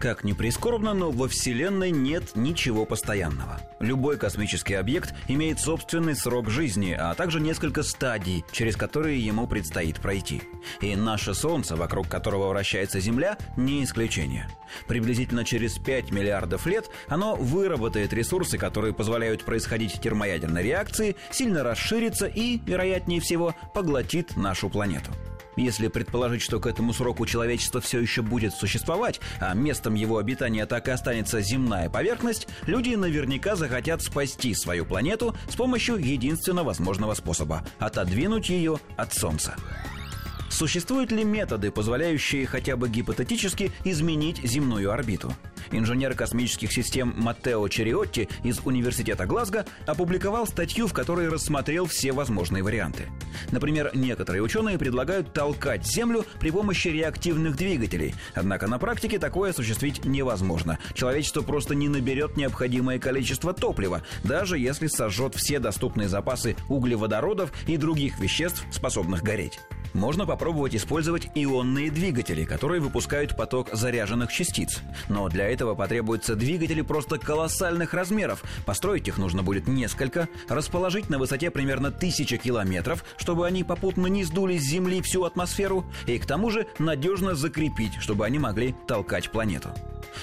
Как ни прискорбно, но во Вселенной нет ничего постоянного. Любой космический объект имеет собственный срок жизни, а также несколько стадий, через которые ему предстоит пройти. И наше Солнце, вокруг которого вращается Земля, не исключение. Приблизительно через 5 миллиардов лет оно выработает ресурсы, которые позволяют происходить термоядерной реакции, сильно расширится и, вероятнее всего, поглотит нашу планету. Если предположить, что к этому сроку человечество все еще будет существовать, а местом его обитания так и останется земная поверхность, люди наверняка захотят спасти свою планету с помощью единственно возможного способа – отодвинуть ее от Солнца. Существуют ли методы, позволяющие хотя бы гипотетически изменить земную орбиту? Инженер космических систем Маттео Чериотти из Университета Глазго опубликовал статью, в которой рассмотрел все возможные варианты. Например, некоторые ученые предлагают толкать Землю при помощи реактивных двигателей, однако на практике такое осуществить невозможно. Человечество просто не наберет необходимое количество топлива, даже если сожжет все доступные запасы углеводородов и других веществ, способных гореть. Можно попробовать использовать ионные двигатели, которые выпускают поток заряженных частиц. Но для этого потребуются двигатели просто колоссальных размеров. Построить их нужно будет несколько, расположить на высоте примерно тысячи километров, чтобы они попутно не сдули с Земли всю атмосферу, и к тому же надежно закрепить, чтобы они могли толкать планету.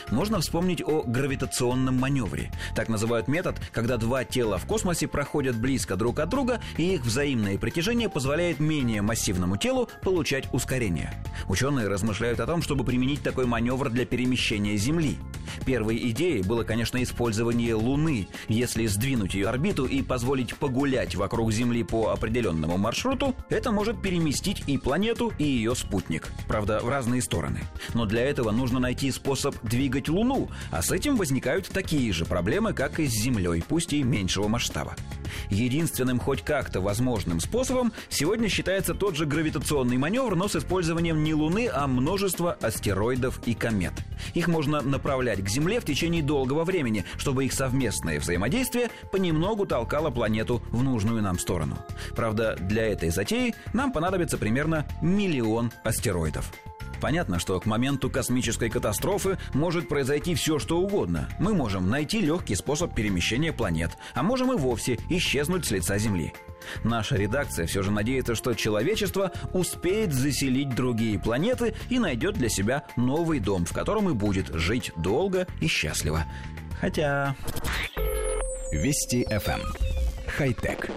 Можно вспомнить о гравитационном маневре. Так называют метод, когда два тела в космосе проходят близко друг от друга, и их взаимное притяжение позволяет менее массивному телу получать ускорение. Ученые размышляют о том, чтобы применить такой маневр для перемещения Земли. Первой идеей было, конечно, использование Луны. Если сдвинуть ее орбиту и позволить погулять вокруг Земли по определенному маршруту, это может переместить и планету, и ее спутник. Правда, в разные стороны. Но для этого нужно найти способ двигать Луну, а с этим возникают такие же проблемы, как и с Землей, пусть и меньшего масштаба. Единственным хоть как-то возможным способом сегодня считается тот же гравитационный маневр, но с использованием не Луны, а множества астероидов и комет. Их можно направлять к Земле в течение долгого времени, чтобы их совместное взаимодействие понемногу толкало планету в нужную нам сторону. Правда, для этой затеи нам понадобится примерно миллион астероидов. Понятно, что к моменту космической катастрофы может произойти все, что угодно. Мы можем найти легкий способ перемещения планет, а можем и вовсе исчезнуть с лица Земли. Наша редакция все же надеется, что человечество успеет заселить другие планеты и найдет для себя новый дом, в котором и будет жить долго и счастливо. Хотя... Вести FM. Эм. Хай-тек.